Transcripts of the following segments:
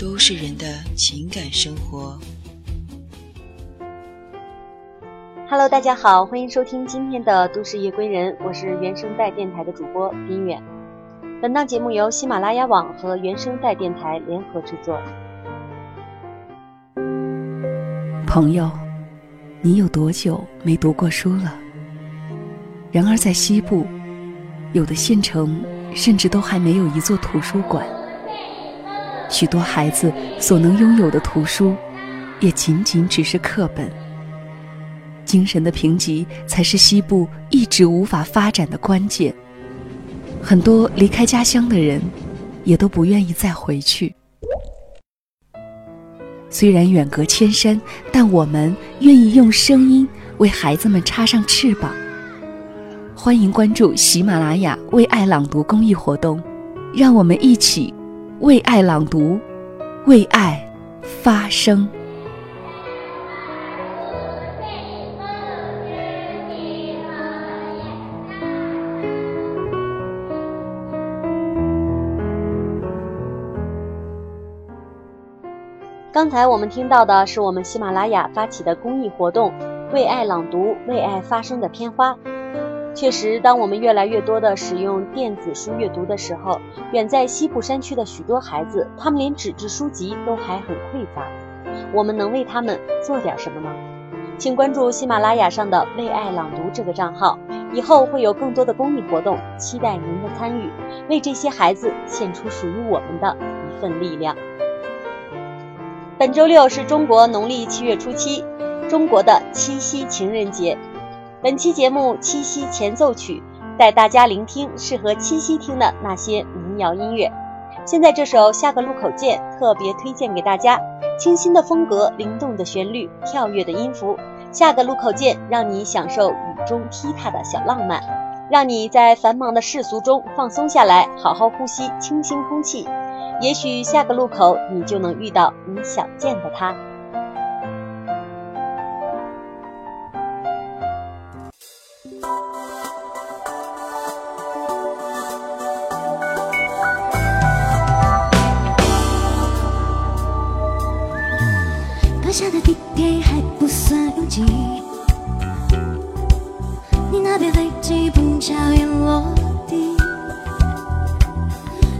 都市人的情感生活。Hello，大家好，欢迎收听今天的都市夜归人，我是原声带电台的主播冰远。本档节目由喜马拉雅网和原声带电台联合制作。朋友，你有多久没读过书了？然而在西部。有的县城甚至都还没有一座图书馆，许多孩子所能拥有的图书，也仅仅只是课本。精神的贫瘠才是西部一直无法发展的关键。很多离开家乡的人，也都不愿意再回去。虽然远隔千山，但我们愿意用声音为孩子们插上翅膀。欢迎关注喜马拉雅“为爱朗读”公益活动，让我们一起为爱朗读，为爱发声。刚才我们听到的是我们喜马拉雅发起的公益活动“为爱朗读，为爱发声”的片花。确实，当我们越来越多的使用电子书阅读的时候，远在西部山区的许多孩子，他们连纸质书籍都还很匮乏。我们能为他们做点什么呢？请关注喜马拉雅上的“为爱朗读”这个账号，以后会有更多的公益活动，期待您的参与，为这些孩子献出属于我们的一份力量。本周六是中国农历七月初七，中国的七夕情人节。本期节目《七夕前奏曲》带大家聆听适合七夕听的那些民谣音乐。现在这首《下个路口见》特别推荐给大家，清新的风格，灵动的旋律，跳跃的音符。下个路口见，让你享受雨中踢踏的小浪漫，让你在繁忙的世俗中放松下来，好好呼吸清新空气。也许下个路口，你就能遇到你想见的他。下的地铁还不算拥挤，你那边飞机不巧也落地。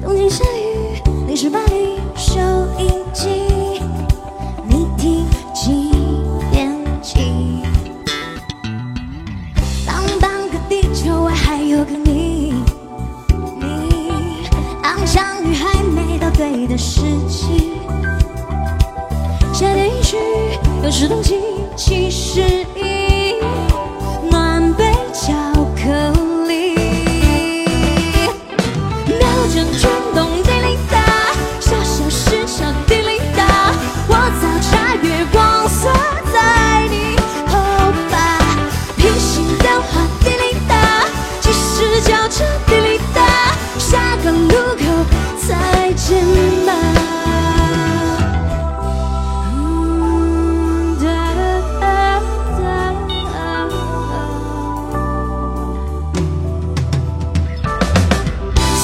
东京下雨，淋湿巴黎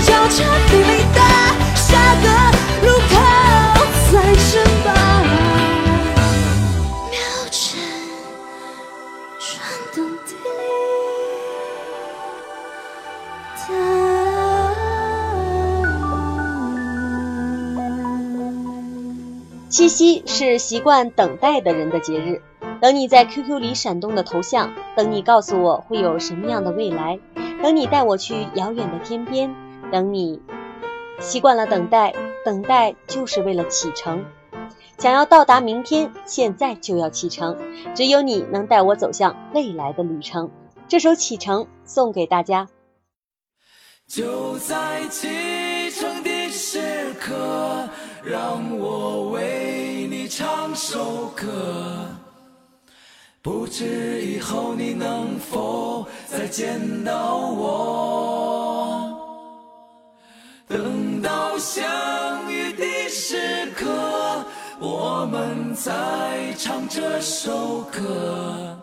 交叉，滴哩哒，下个路口再见吧。七夕是习惯等待的人的节日，等你在 QQ 里闪动的头像，等你告诉我会有什么样的未来，等你带我去遥远的天边，等你习惯了等待，等待就是为了启程。想要到达明天，现在就要启程，只有你能带我走向未来的旅程。这首《启程》送给大家。就在启程的时刻，让我为唱首歌。不知以后你能否再见到我？等到相遇的时刻，我们再唱这首歌。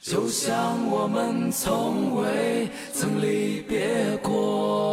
就像我们从未曾离别过。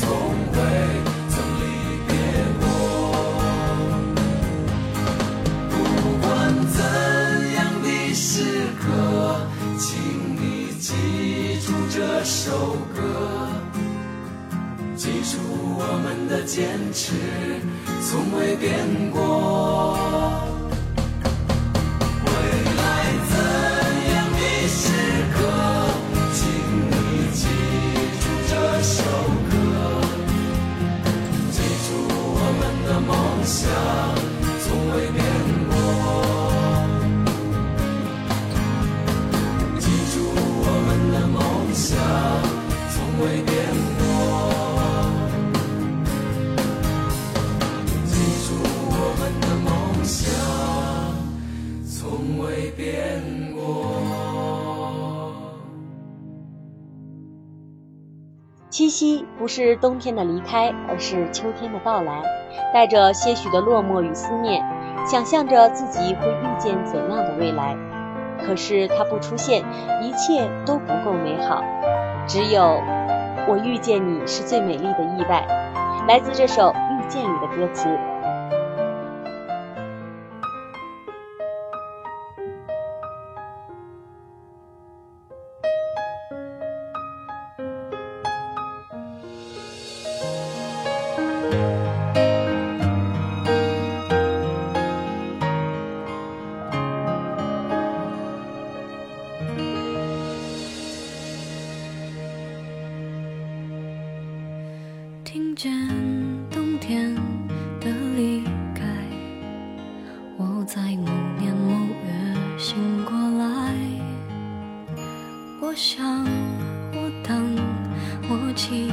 从未曾离别过不管怎样的时刻请你记住这首歌记住我们的坚持从未变过。七夕不是冬天的离开，而是秋天的到来，带着些许的落寞与思念，想象着自己会遇见怎样的未来。可是它不出现，一切都不够美好。只有我遇见你是最美丽的意外，来自这首《遇见》你的歌词。我在某年某月醒过来。我想，我等，我期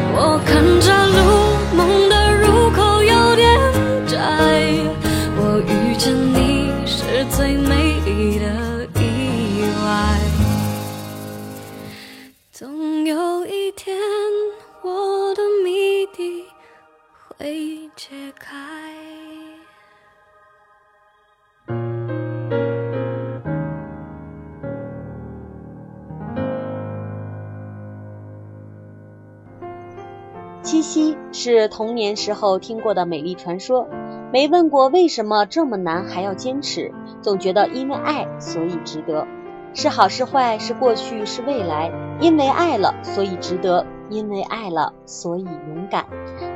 七夕是童年时候听过的美丽传说，没问过为什么这么难还要坚持，总觉得因为爱所以值得。是好是坏，是过去是未来，因为爱了所以值得，因为爱了所以勇敢，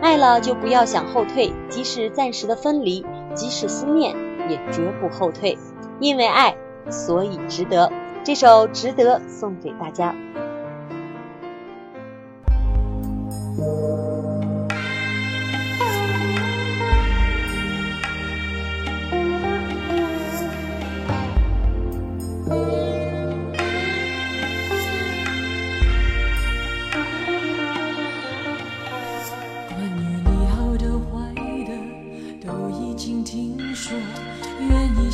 爱了就不要想后退，即使暂时的分离，即使思念，也绝不后退，因为爱所以值得。这首《值得》送给大家。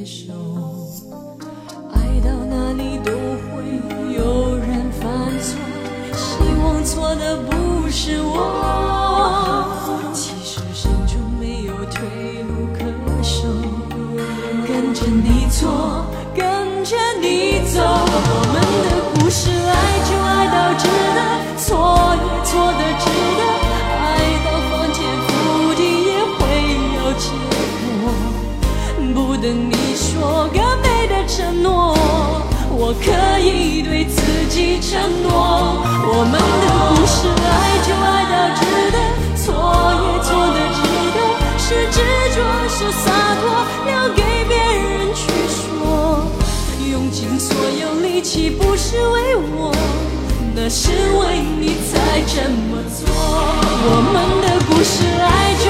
接受。爱到哪里都会有人犯错，希望错的不是我。其实心中没有退路可守，跟着你错，跟着你我可以对自己承诺。我们的故事，爱就爱到值得，错也错的值得，是执着是洒脱，留给别人去说。用尽所有力气，不是为我，那是为你才这么做。我们的故事，爱就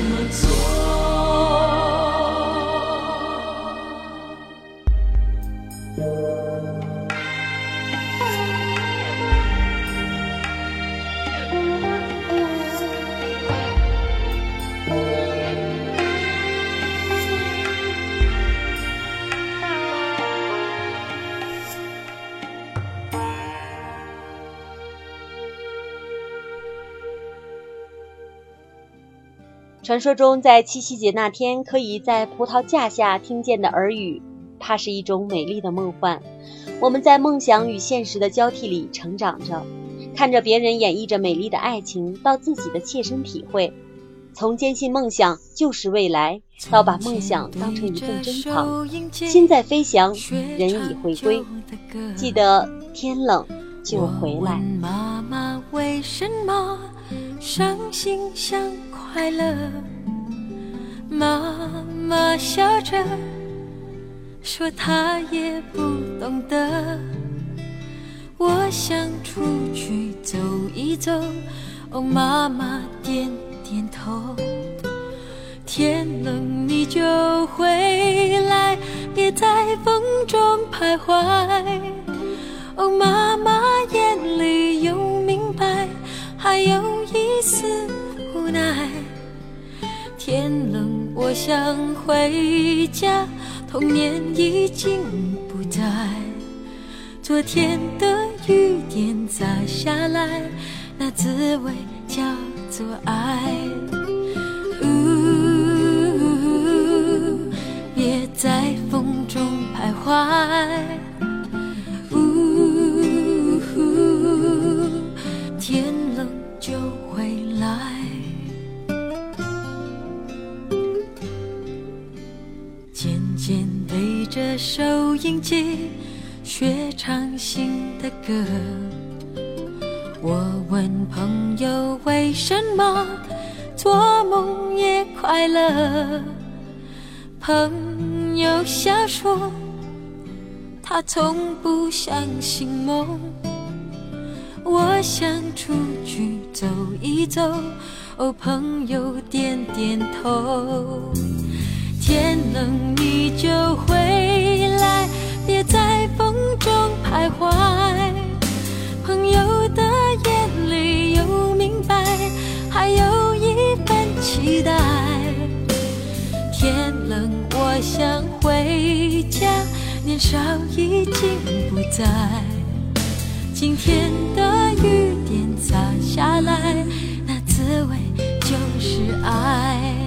传说中，在七夕节那天，可以在葡萄架下听见的耳语，它是一种美丽的梦幻。我们在梦想与现实的交替里成长着，看着别人演绎着美丽的爱情，到自己的切身体会。从坚信梦想就是未来，到把梦想当成一份珍藏。心在飞翔，人已回归。记得天冷就回来。妈妈为什么伤心像快乐？妈妈笑着说她也不懂得。我想出去走一走，哦，妈妈点点头。天冷你就回来，别在风中徘徊。想回家，童年已经不在。昨天的雨点洒下来，那滋味叫做爱。呜，别在风中徘徊。着收音机，学唱新的歌。我问朋友为什么做梦也快乐，朋友笑说他从不相信梦。我想出去走一走，哦，朋友点点头。天冷你就回来，别在风中徘徊。朋友的眼里有明白，还有一份期待。天冷我想回家，年少已经不在。今天的雨点洒下来，那滋味就是爱。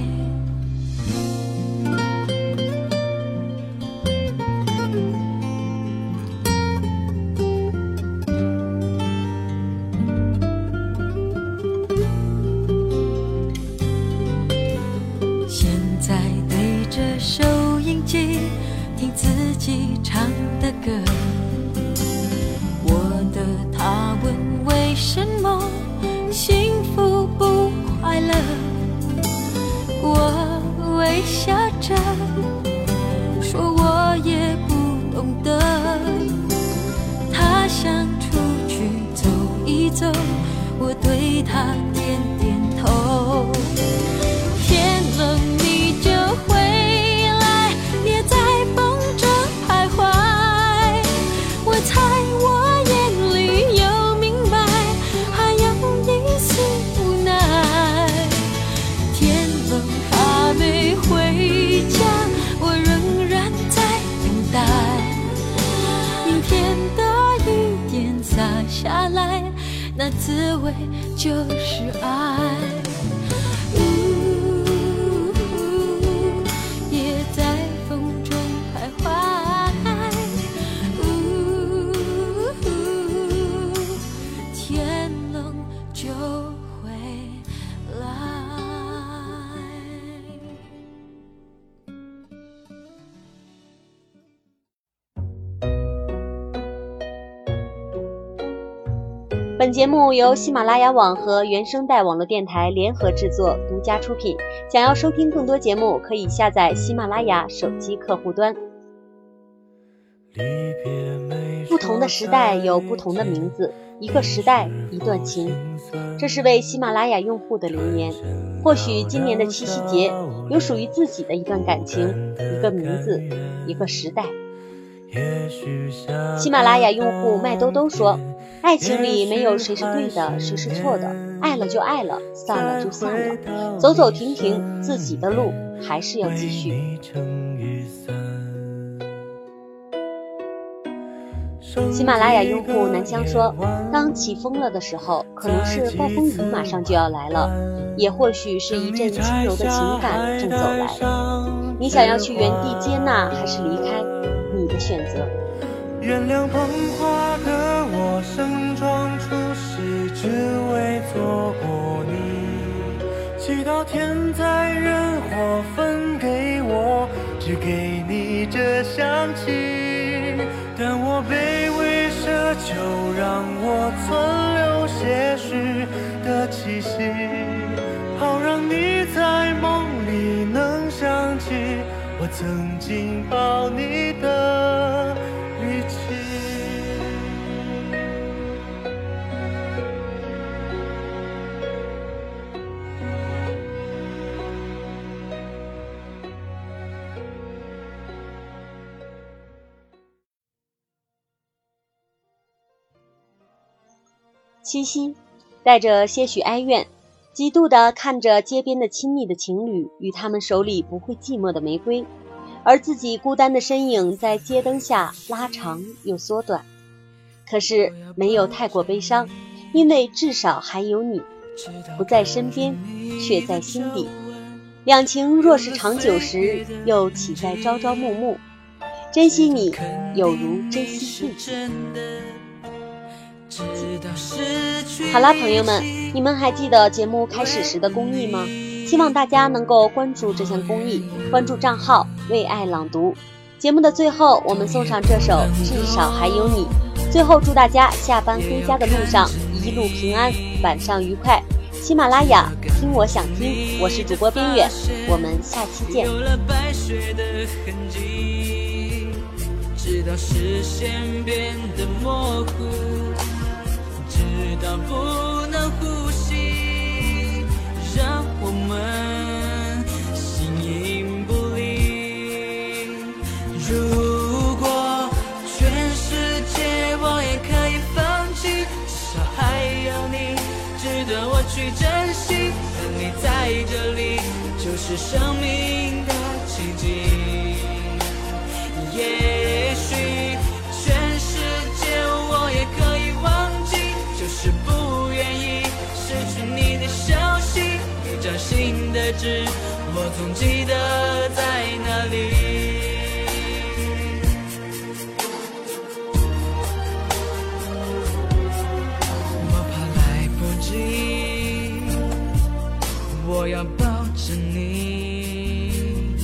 的雨点洒下来，那滋味就是爱。节目由喜马拉雅网和原声带网络电台联合制作，独家出品。想要收听更多节目，可以下载喜马拉雅手机客户端。不同的时代有不同的名字，一个时代一段情，这是为喜马拉雅用户的留言。或许今年的七夕节，有属于自己的一段感情，一个名字，一个时代。喜马拉雅用户麦兜兜说：“爱情里没有谁是对的，谁是错的，爱了就爱了，散了就散了，走走停停，自己的路还是要继续。”喜马拉雅用户南香说：“当起风了的时候，可能是暴风雨马上就要来了，也或许是一阵轻柔的情感正走来。你想要去原地接纳，还是离开？选择。”原谅捧花的我，盛装出席，只为错过你。祈祷天灾人祸分给我，只给你这香气。但我卑微奢求，让我存留些许的气息，好让你我曾经抱你的力气。七夕，带着些许哀怨，嫉妒地看着街边的亲密的情侣与他们手里不会寂寞的玫瑰，而自己孤单的身影在街灯下拉长又缩短。可是没有太过悲伤，因为至少还有你，不在身边，却在心底。两情若是长久时，又岂在朝朝暮暮？珍惜你，有如珍惜自己。好啦，朋友们，你们还记得节目开始时的公益吗？希望大家能够关注这项公益，关注账号“为爱朗读”。节目的最后，我们送上这首《至少还有你》。最后，祝大家下班回家的路上一路平安，晚上愉快。喜马拉雅，听我想听，我是主播冰月，我们下期见。有了白雪的痕迹，直到视线变得模糊，到不能呼吸，让我们形影不离。如果全世界我也可以放弃，至少还有你值得我去珍惜。有你在这里，就是生命我总记得在哪里。我怕来不及，我要抱着你，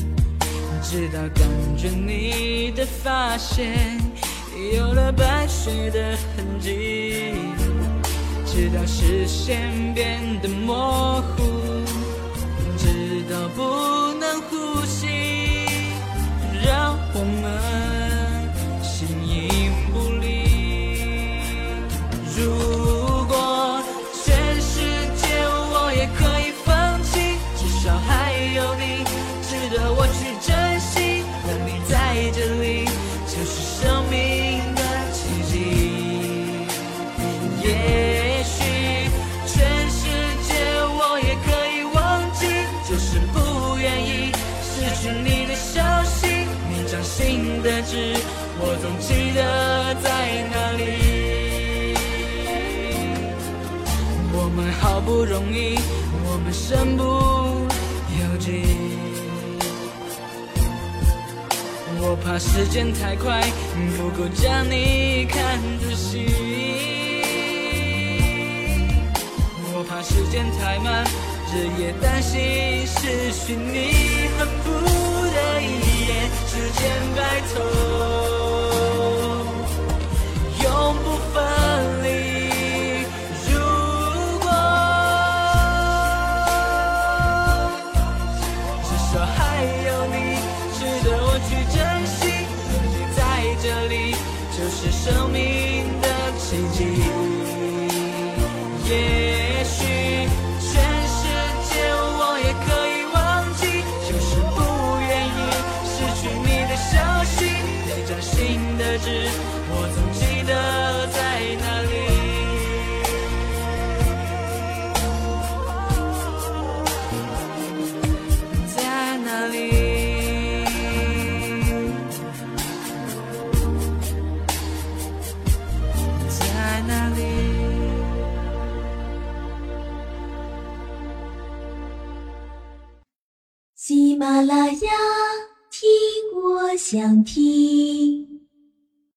直到感觉你的发线有了白雪的痕迹，直到视线变得模糊，不能呼吸，让我们记得在哪里。我们好不容易，我们身不由己。我怕时间太快，不够将你看仔细。我怕时间太慢，日夜担心失去你，恨不得一夜之间白头，over.